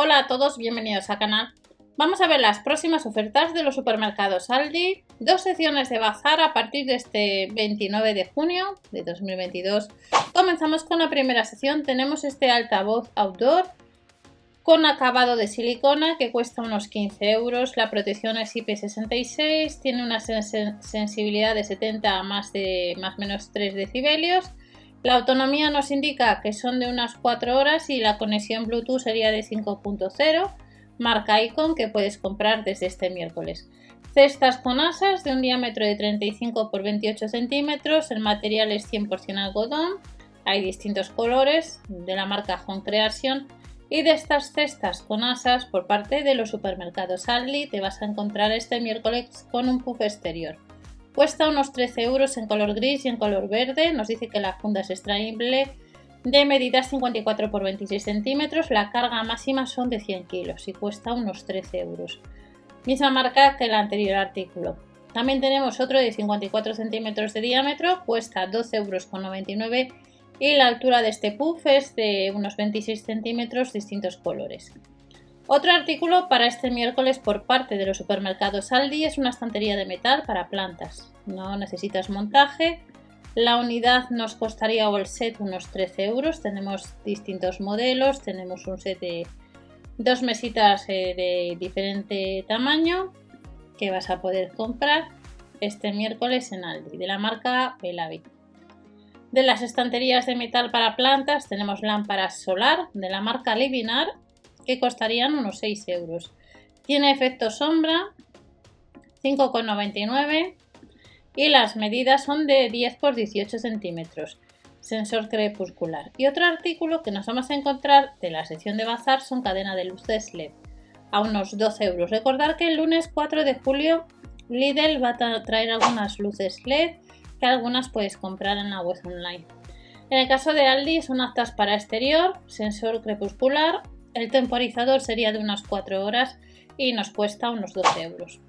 Hola a todos, bienvenidos al canal. Vamos a ver las próximas ofertas de los supermercados Aldi. Dos secciones de bazar a partir de este 29 de junio de 2022. Comenzamos con la primera sección. Tenemos este altavoz outdoor con acabado de silicona que cuesta unos 15 euros. La protección es IP66, tiene una sensibilidad de 70 a más de más menos 3 decibelios la autonomía nos indica que son de unas 4 horas y la conexión Bluetooth sería de 5.0, marca Icon que puedes comprar desde este miércoles. Cestas con asas de un diámetro de 35 x 28 centímetros, el material es 100% algodón, hay distintos colores de la marca Home Creation y de estas cestas con asas por parte de los supermercados Aldi te vas a encontrar este miércoles con un puff exterior. Cuesta unos 13 euros en color gris y en color verde. Nos dice que la funda es extraíble de medidas 54 x 26 centímetros. La carga máxima son de 100 kilos y cuesta unos 13 euros. Misma marca que el anterior artículo. También tenemos otro de 54 centímetros de diámetro, cuesta 12,99 euros y la altura de este puff es de unos 26 centímetros distintos colores. Otro artículo para este miércoles por parte de los supermercados Aldi es una estantería de metal para plantas. No necesitas montaje. La unidad nos costaría o el set unos 13 euros. Tenemos distintos modelos. Tenemos un set de dos mesitas eh, de diferente tamaño que vas a poder comprar este miércoles en Aldi de la marca Belavi. De las estanterías de metal para plantas tenemos lámparas solar de la marca Livinar que costarían unos 6 euros. Tiene efecto sombra, 5,99 y las medidas son de 10 por 18 centímetros. Sensor crepuscular. Y otro artículo que nos vamos a encontrar de la sección de bazar son cadena de luces LED a unos 12 euros. Recordar que el lunes 4 de julio Lidl va a traer algunas luces LED que algunas puedes comprar en la web online. En el caso de Aldi son aptas para exterior, sensor crepuscular el temporizador sería de unas 4 horas y nos cuesta unos 12 euros.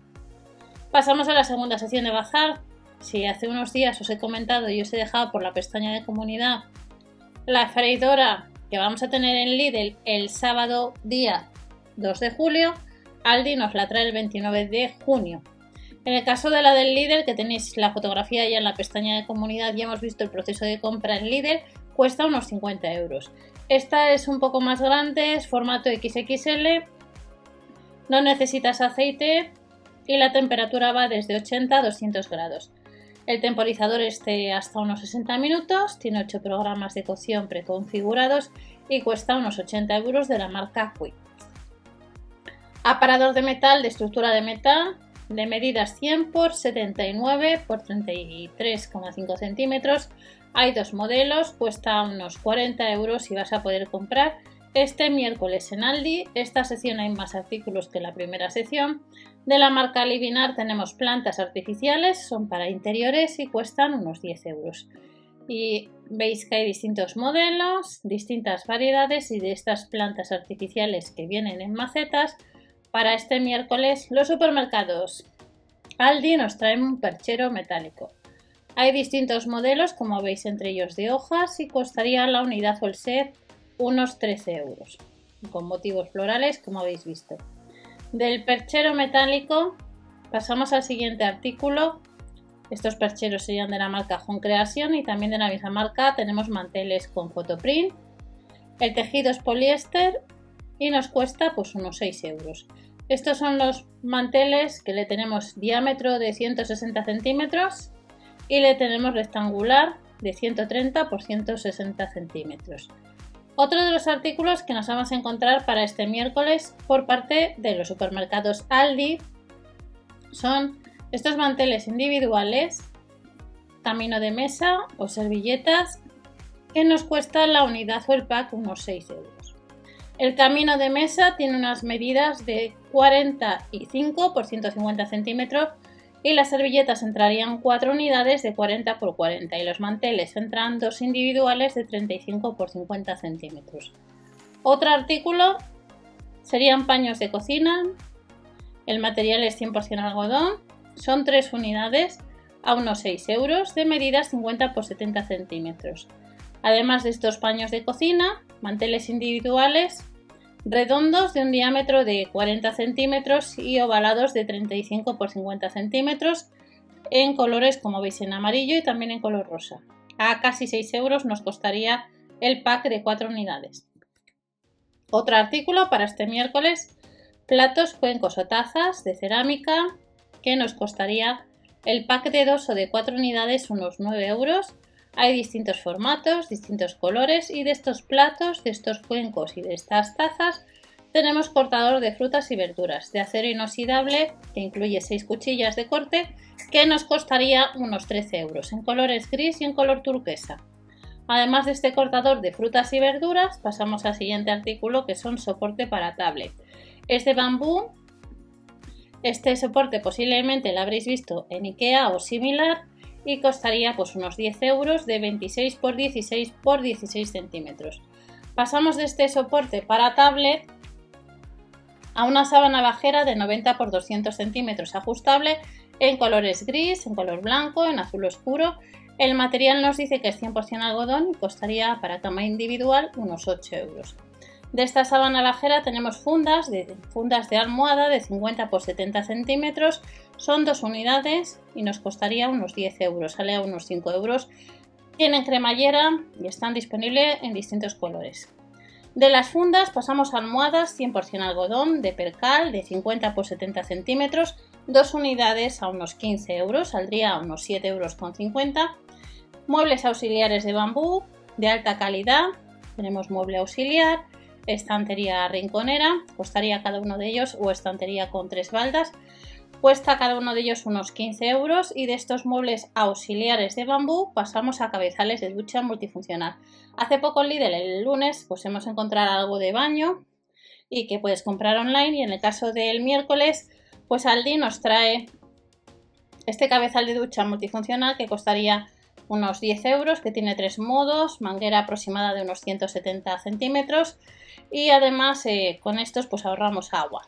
Pasamos a la segunda sección de bazar. Si hace unos días os he comentado y os he dejado por la pestaña de comunidad la freidora que vamos a tener en Lidl el sábado día 2 de julio, Aldi nos la trae el 29 de junio. En el caso de la del Lidl, que tenéis la fotografía ya en la pestaña de comunidad, ya hemos visto el proceso de compra en Lidl, cuesta unos 50 euros. Esta es un poco más grande, es formato XXL, no necesitas aceite y la temperatura va desde 80 a 200 grados. El temporizador esté hasta unos 60 minutos, tiene 8 programas de cocción preconfigurados y cuesta unos 80 euros de la marca Quick. Aparador de metal de estructura de metal de medidas 100 x 79 x 33,5 centímetros hay dos modelos, cuesta unos 40 euros y vas a poder comprar este miércoles en Aldi. Esta sección hay más artículos que la primera sección. De la marca Livinar tenemos plantas artificiales, son para interiores y cuestan unos 10 euros. Y veis que hay distintos modelos, distintas variedades y de estas plantas artificiales que vienen en macetas. Para este miércoles los supermercados Aldi nos traen un perchero metálico. Hay distintos modelos, como veis, entre ellos de hojas y costaría la unidad o el set unos 13 euros, con motivos florales, como habéis visto. Del perchero metálico pasamos al siguiente artículo. Estos percheros serían de la marca Home y también de la misma marca tenemos manteles con fotoprint. El tejido es poliéster y nos cuesta pues unos 6 euros. Estos son los manteles que le tenemos diámetro de 160 centímetros y le tenemos rectangular de 130 por 160 centímetros. Otro de los artículos que nos vamos a encontrar para este miércoles por parte de los supermercados Aldi son estos manteles individuales, camino de mesa o servilletas que nos cuesta la unidad o el pack unos 6 euros. El camino de mesa tiene unas medidas de 45 por 150 centímetros y las servilletas entrarían 4 unidades de 40 x 40 y los manteles entran dos individuales de 35 x 50 centímetros. Otro artículo serían paños de cocina, el material es 100% algodón, son 3 unidades a unos 6 euros de medidas 50 x 70 centímetros. Además de estos paños de cocina, manteles individuales redondos de un diámetro de 40 centímetros y ovalados de 35 por 50 centímetros en colores como veis en amarillo y también en color rosa. A casi 6 euros nos costaría el pack de 4 unidades. Otro artículo para este miércoles, platos, cuencos o tazas de cerámica que nos costaría el pack de 2 o de 4 unidades unos 9 euros. Hay distintos formatos, distintos colores y de estos platos, de estos cuencos y de estas tazas tenemos cortador de frutas y verduras de acero inoxidable que incluye 6 cuchillas de corte que nos costaría unos 13 euros en colores gris y en color turquesa. Además de este cortador de frutas y verduras, pasamos al siguiente artículo que son soporte para tablet. Es de bambú. Este soporte posiblemente lo habréis visto en Ikea o similar y costaría pues unos 10 euros de 26 por 16 por 16 centímetros. Pasamos de este soporte para tablet a una sábana bajera de 90 por 200 centímetros ajustable en colores gris, en color blanco, en azul oscuro. El material nos dice que es 100% algodón y costaría para cama individual unos 8 euros. De esta sábana bajera tenemos fundas de, fundas de almohada de 50 por 70 centímetros. Son dos unidades y nos costaría unos 10 euros, sale a unos 5 euros. Tienen cremallera y están disponibles en distintos colores. De las fundas pasamos a almohadas 100% algodón de percal de 50 por 70 centímetros, dos unidades a unos 15 euros, saldría a unos 7 euros con 50. Muebles auxiliares de bambú de alta calidad, tenemos mueble auxiliar, estantería rinconera, costaría cada uno de ellos o estantería con tres baldas, Cuesta cada uno de ellos unos 15 euros y de estos muebles auxiliares de bambú pasamos a cabezales de ducha multifuncional. Hace poco en Lidl, el lunes, pues hemos encontrado algo de baño y que puedes comprar online y en el caso del miércoles, pues Aldi nos trae este cabezal de ducha multifuncional que costaría unos 10 euros, que tiene tres modos, manguera aproximada de unos 170 centímetros y además eh, con estos pues ahorramos agua.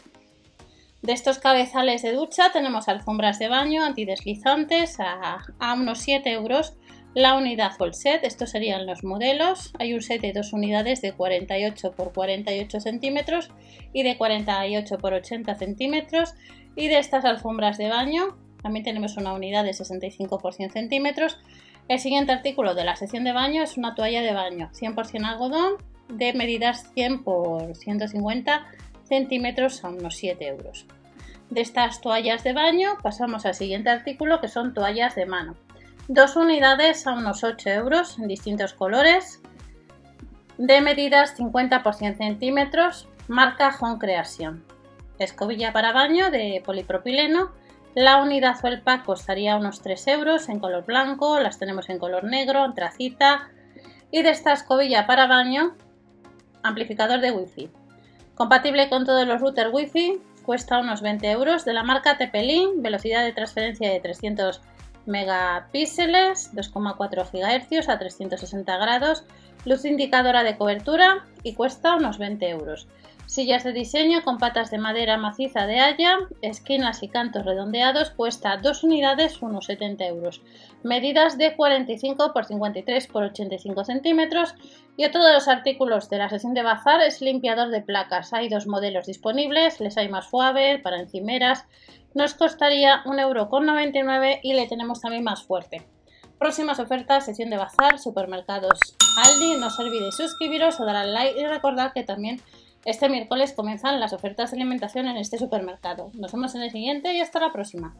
De estos cabezales de ducha tenemos alfombras de baño antideslizantes a, unos 7 euros la unidad full set. Estos serían los modelos. Hay un set de dos unidades de 48 por 48 centímetros y de 48 por 80 centímetros. Y de estas alfombras de baño también tenemos una unidad de 65 por 100 centímetros. El siguiente artículo de la sección de baño es una toalla de baño 100% algodón de medidas 100 por 150 centímetros a unos 7 euros. De estas toallas de baño pasamos al siguiente artículo que son toallas de mano. Dos unidades a unos 8 euros en distintos colores, de medidas 50 por 100 centímetros, marca Home Creation. Escobilla para baño de polipropileno. La unidad o el pack costaría unos 3 euros en color blanco, las tenemos en color negro, tracita. Y de esta escobilla para baño, amplificador de wifi. Compatible con todos los routers Wi-Fi, cuesta unos 20 euros. De la marca Tepelin, velocidad de transferencia de 300 megapíxeles, 2,4 GHz a 360 grados, luz indicadora de cobertura y cuesta unos 20 euros. Sillas de diseño con patas de madera maciza de haya, esquinas y cantos redondeados, cuesta 2 unidades, unos 70 euros. Medidas de 45 por 53 por 85 centímetros. Y a todos los artículos de la sesión de bazar es limpiador de placas. Hay dos modelos disponibles, les hay más suave, para encimeras. Nos costaría 1,99€ y le tenemos también más fuerte. Próximas ofertas, sesión de bazar, supermercados Aldi. No os olvidéis suscribiros o dar al like y recordad que también este miércoles comienzan las ofertas de alimentación en este supermercado. Nos vemos en el siguiente y hasta la próxima.